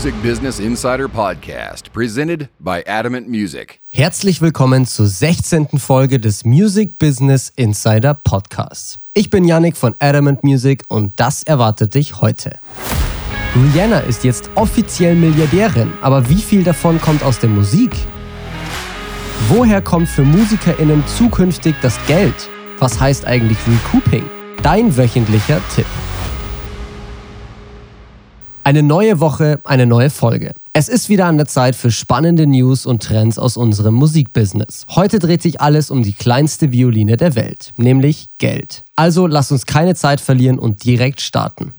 Music Business Insider Podcast, presented by Adamant Music. Herzlich willkommen zur 16. Folge des Music Business Insider Podcasts. Ich bin Yannick von Adamant Music und das erwartet dich heute. Rihanna ist jetzt offiziell Milliardärin, aber wie viel davon kommt aus der Musik? Woher kommt für MusikerInnen zukünftig das Geld? Was heißt eigentlich Recouping? Dein wöchentlicher Tipp. Eine neue Woche, eine neue Folge. Es ist wieder an der Zeit für spannende News und Trends aus unserem Musikbusiness. Heute dreht sich alles um die kleinste Violine der Welt, nämlich Geld. Also lass uns keine Zeit verlieren und direkt starten.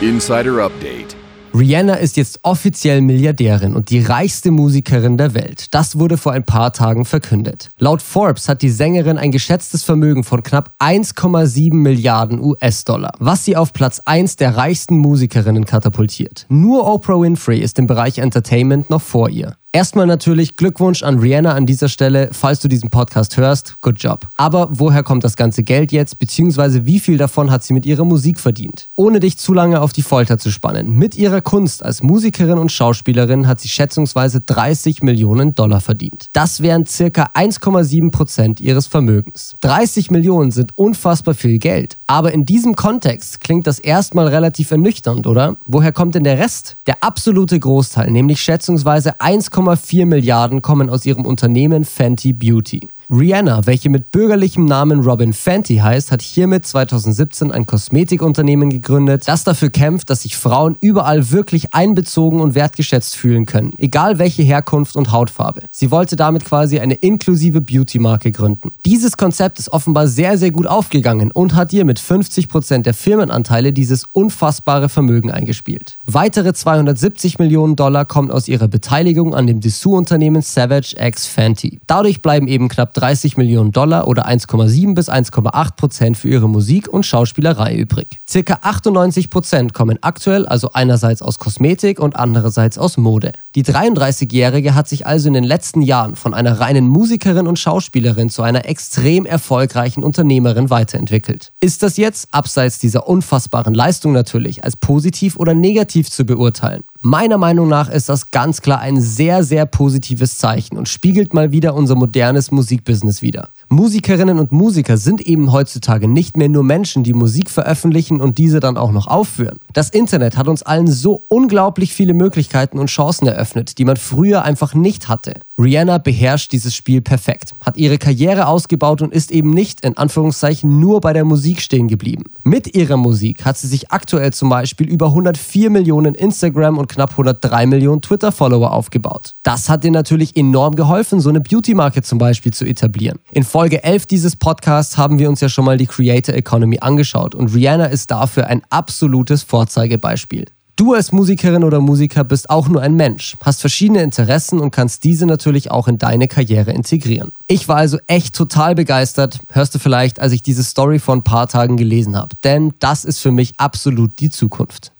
Insider Update. Rihanna ist jetzt offiziell Milliardärin und die reichste Musikerin der Welt. Das wurde vor ein paar Tagen verkündet. Laut Forbes hat die Sängerin ein geschätztes Vermögen von knapp 1,7 Milliarden US-Dollar, was sie auf Platz 1 der reichsten Musikerinnen katapultiert. Nur Oprah Winfrey ist im Bereich Entertainment noch vor ihr. Erstmal natürlich Glückwunsch an Rihanna an dieser Stelle, falls du diesen Podcast hörst. Good job. Aber woher kommt das ganze Geld jetzt, beziehungsweise wie viel davon hat sie mit ihrer Musik verdient? Ohne dich zu lange auf die Folter zu spannen. Mit ihrer Kunst als Musikerin und Schauspielerin hat sie schätzungsweise 30 Millionen Dollar verdient. Das wären circa 1,7 Prozent ihres Vermögens. 30 Millionen sind unfassbar viel Geld. Aber in diesem Kontext klingt das erstmal relativ ernüchternd, oder? Woher kommt denn der Rest? Der absolute Großteil, nämlich schätzungsweise 1, 1,4 Milliarden kommen aus ihrem Unternehmen Fenty Beauty. Rihanna, welche mit bürgerlichem Namen Robin Fenty heißt, hat hiermit 2017 ein Kosmetikunternehmen gegründet, das dafür kämpft, dass sich Frauen überall wirklich einbezogen und wertgeschätzt fühlen können, egal welche Herkunft und Hautfarbe. Sie wollte damit quasi eine inklusive Beauty-Marke gründen. Dieses Konzept ist offenbar sehr, sehr gut aufgegangen und hat ihr mit 50% der Firmenanteile dieses unfassbare Vermögen eingespielt. Weitere 270 Millionen Dollar kommen aus ihrer Beteiligung an dem Dessous-Unternehmen Savage X Fenty. Dadurch bleiben eben knapp 30 Millionen Dollar oder 1,7 bis 1,8 Prozent für ihre Musik und Schauspielerei übrig. Circa 98 Prozent kommen aktuell also einerseits aus Kosmetik und andererseits aus Mode. Die 33-Jährige hat sich also in den letzten Jahren von einer reinen Musikerin und Schauspielerin zu einer extrem erfolgreichen Unternehmerin weiterentwickelt. Ist das jetzt, abseits dieser unfassbaren Leistung natürlich, als positiv oder negativ zu beurteilen? Meiner Meinung nach ist das ganz klar ein sehr, sehr positives Zeichen und spiegelt mal wieder unser modernes Musikbusiness wider. Musikerinnen und Musiker sind eben heutzutage nicht mehr nur Menschen, die Musik veröffentlichen und diese dann auch noch aufführen. Das Internet hat uns allen so unglaublich viele Möglichkeiten und Chancen eröffnet, die man früher einfach nicht hatte. Rihanna beherrscht dieses Spiel perfekt, hat ihre Karriere ausgebaut und ist eben nicht in Anführungszeichen nur bei der Musik stehen geblieben. Mit ihrer Musik hat sie sich aktuell zum Beispiel über 104 Millionen Instagram- und knapp 103 Millionen Twitter-Follower aufgebaut. Das hat ihr natürlich enorm geholfen, so eine Beauty-Marke zum Beispiel zu etablieren. In Folge 11 dieses Podcasts haben wir uns ja schon mal die Creator Economy angeschaut und Rihanna ist dafür ein absolutes Vorzeigebeispiel. Du als Musikerin oder Musiker bist auch nur ein Mensch, hast verschiedene Interessen und kannst diese natürlich auch in deine Karriere integrieren. Ich war also echt total begeistert, hörst du vielleicht, als ich diese Story vor ein paar Tagen gelesen habe, denn das ist für mich absolut die Zukunft.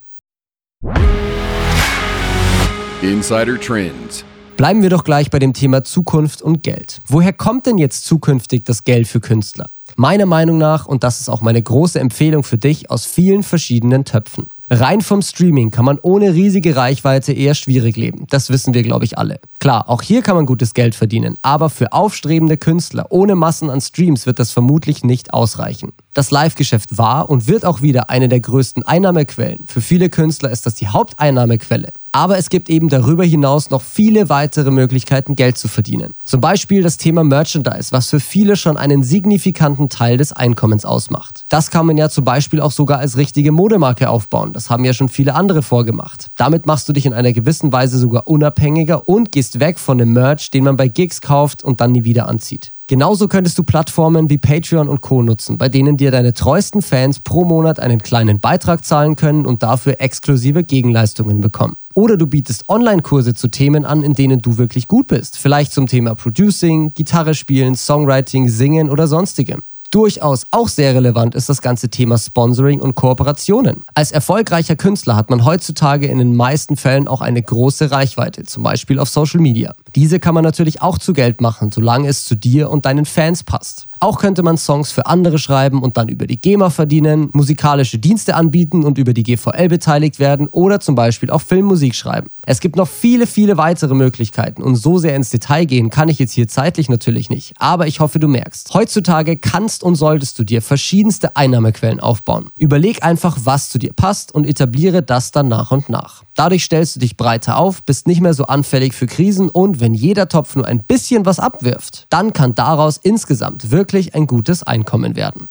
Insider Trends. Bleiben wir doch gleich bei dem Thema Zukunft und Geld. Woher kommt denn jetzt zukünftig das Geld für Künstler? Meiner Meinung nach, und das ist auch meine große Empfehlung für dich, aus vielen verschiedenen Töpfen. Rein vom Streaming kann man ohne riesige Reichweite eher schwierig leben. Das wissen wir, glaube ich, alle. Klar, auch hier kann man gutes Geld verdienen, aber für aufstrebende Künstler ohne Massen an Streams wird das vermutlich nicht ausreichen. Das Live-Geschäft war und wird auch wieder eine der größten Einnahmequellen. Für viele Künstler ist das die Haupteinnahmequelle. Aber es gibt eben darüber hinaus noch viele weitere Möglichkeiten, Geld zu verdienen. Zum Beispiel das Thema Merchandise, was für viele schon einen signifikanten Teil des Einkommens ausmacht. Das kann man ja zum Beispiel auch sogar als richtige Modemarke aufbauen. Das haben ja schon viele andere vorgemacht. Damit machst du dich in einer gewissen Weise sogar unabhängiger und gehst weg von dem Merch, den man bei Gigs kauft und dann nie wieder anzieht. Genauso könntest du Plattformen wie Patreon und Co nutzen, bei denen dir deine treuesten Fans pro Monat einen kleinen Beitrag zahlen können und dafür exklusive Gegenleistungen bekommen. Oder du bietest Online-Kurse zu Themen an, in denen du wirklich gut bist. Vielleicht zum Thema Producing, Gitarre spielen, Songwriting, Singen oder sonstigem. Durchaus auch sehr relevant ist das ganze Thema Sponsoring und Kooperationen. Als erfolgreicher Künstler hat man heutzutage in den meisten Fällen auch eine große Reichweite, zum Beispiel auf Social Media. Diese kann man natürlich auch zu Geld machen, solange es zu dir und deinen Fans passt. Auch könnte man Songs für andere schreiben und dann über die GEMA verdienen, musikalische Dienste anbieten und über die GVL beteiligt werden oder zum Beispiel auch Filmmusik schreiben. Es gibt noch viele, viele weitere Möglichkeiten und so sehr ins Detail gehen kann ich jetzt hier zeitlich natürlich nicht. Aber ich hoffe, du merkst. Heutzutage kannst und solltest du dir verschiedenste Einnahmequellen aufbauen. Überleg einfach, was zu dir passt und etabliere das dann nach und nach. Dadurch stellst du dich breiter auf, bist nicht mehr so anfällig für Krisen und wenn jeder Topf nur ein bisschen was abwirft, dann kann daraus insgesamt wirklich ein gutes Einkommen werden.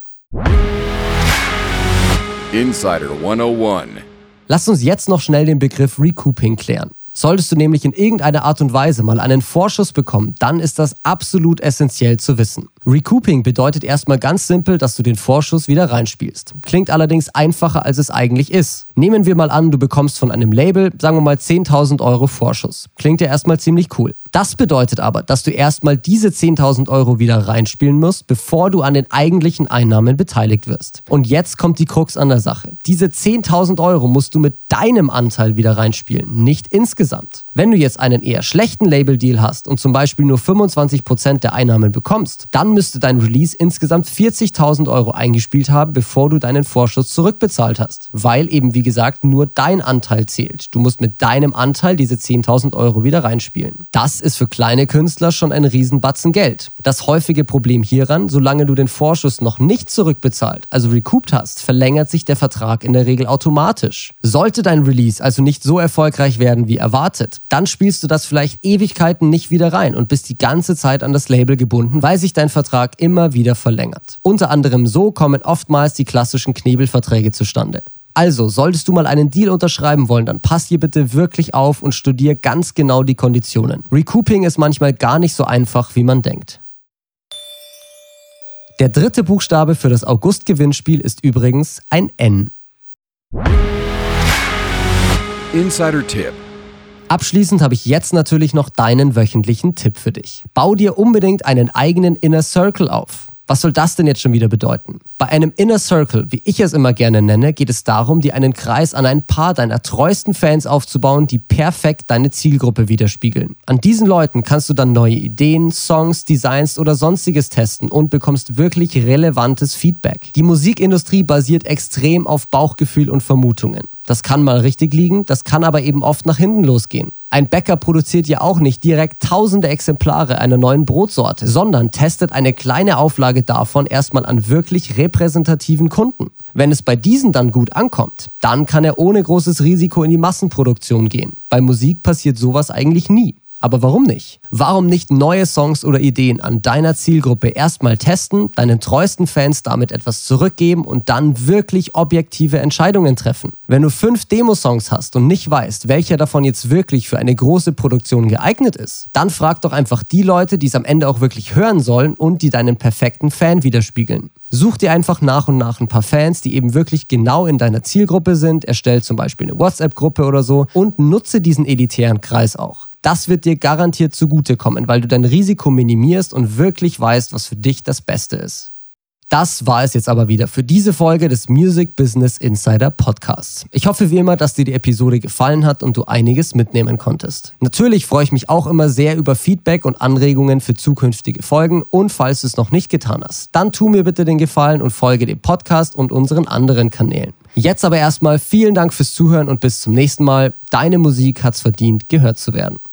Insider 101. Lass uns jetzt noch schnell den Begriff Recouping klären. Solltest du nämlich in irgendeiner Art und Weise mal einen Vorschuss bekommen, dann ist das absolut essentiell zu wissen. Recouping bedeutet erstmal ganz simpel, dass du den Vorschuss wieder reinspielst. Klingt allerdings einfacher, als es eigentlich ist. Nehmen wir mal an, du bekommst von einem Label, sagen wir mal 10.000 Euro Vorschuss. Klingt ja erstmal ziemlich cool. Das bedeutet aber, dass du erstmal diese 10.000 Euro wieder reinspielen musst, bevor du an den eigentlichen Einnahmen beteiligt wirst. Und jetzt kommt die Krux an der Sache. Diese 10.000 Euro musst du mit deinem Anteil wieder reinspielen, nicht insgesamt. Wenn du jetzt einen eher schlechten Label-Deal hast und zum Beispiel nur 25% der Einnahmen bekommst, dann müsste dein Release insgesamt 40.000 Euro eingespielt haben, bevor du deinen Vorschuss zurückbezahlt hast. Weil eben, wie gesagt, nur dein Anteil zählt. Du musst mit deinem Anteil diese 10.000 Euro wieder reinspielen. Das ist für kleine Künstler schon ein Riesenbatzen Geld. Das häufige Problem hieran, solange du den Vorschuss noch nicht zurückbezahlt, also recouped hast, verlängert sich der Vertrag in der Regel automatisch. Sollte dein Release also nicht so erfolgreich werden wie erwartet, dann spielst du das vielleicht Ewigkeiten nicht wieder rein und bist die ganze Zeit an das Label gebunden, weil sich dein Vertrag Vertrag immer wieder verlängert. Unter anderem so kommen oftmals die klassischen Knebelverträge zustande. Also, solltest du mal einen Deal unterschreiben wollen, dann pass hier bitte wirklich auf und studier ganz genau die Konditionen. Recouping ist manchmal gar nicht so einfach, wie man denkt. Der dritte Buchstabe für das August-Gewinnspiel ist übrigens ein N. Insider-Tipp. Abschließend habe ich jetzt natürlich noch deinen wöchentlichen Tipp für dich. Bau dir unbedingt einen eigenen Inner Circle auf. Was soll das denn jetzt schon wieder bedeuten? Bei einem Inner Circle, wie ich es immer gerne nenne, geht es darum, dir einen Kreis an ein paar deiner treuesten Fans aufzubauen, die perfekt deine Zielgruppe widerspiegeln. An diesen Leuten kannst du dann neue Ideen, Songs, Designs oder sonstiges testen und bekommst wirklich relevantes Feedback. Die Musikindustrie basiert extrem auf Bauchgefühl und Vermutungen. Das kann mal richtig liegen, das kann aber eben oft nach hinten losgehen. Ein Bäcker produziert ja auch nicht direkt tausende Exemplare einer neuen Brotsorte, sondern testet eine kleine Auflage davon erstmal an wirklich repräsentativen Kunden. Wenn es bei diesen dann gut ankommt, dann kann er ohne großes Risiko in die Massenproduktion gehen. Bei Musik passiert sowas eigentlich nie. Aber warum nicht? Warum nicht neue Songs oder Ideen an deiner Zielgruppe erstmal testen, deinen treuesten Fans damit etwas zurückgeben und dann wirklich objektive Entscheidungen treffen? Wenn du fünf Demosongs hast und nicht weißt, welcher davon jetzt wirklich für eine große Produktion geeignet ist, dann frag doch einfach die Leute, die es am Ende auch wirklich hören sollen und die deinen perfekten Fan widerspiegeln. Such dir einfach nach und nach ein paar Fans, die eben wirklich genau in deiner Zielgruppe sind, erstell zum Beispiel eine WhatsApp-Gruppe oder so und nutze diesen elitären Kreis auch. Das wird dir garantiert zugutekommen, weil du dein Risiko minimierst und wirklich weißt, was für dich das Beste ist. Das war es jetzt aber wieder für diese Folge des Music Business Insider Podcasts. Ich hoffe wie immer, dass dir die Episode gefallen hat und du einiges mitnehmen konntest. Natürlich freue ich mich auch immer sehr über Feedback und Anregungen für zukünftige Folgen und falls du es noch nicht getan hast, dann tu mir bitte den Gefallen und folge dem Podcast und unseren anderen Kanälen. Jetzt aber erstmal vielen Dank fürs Zuhören und bis zum nächsten Mal. Deine Musik hat's verdient, gehört zu werden.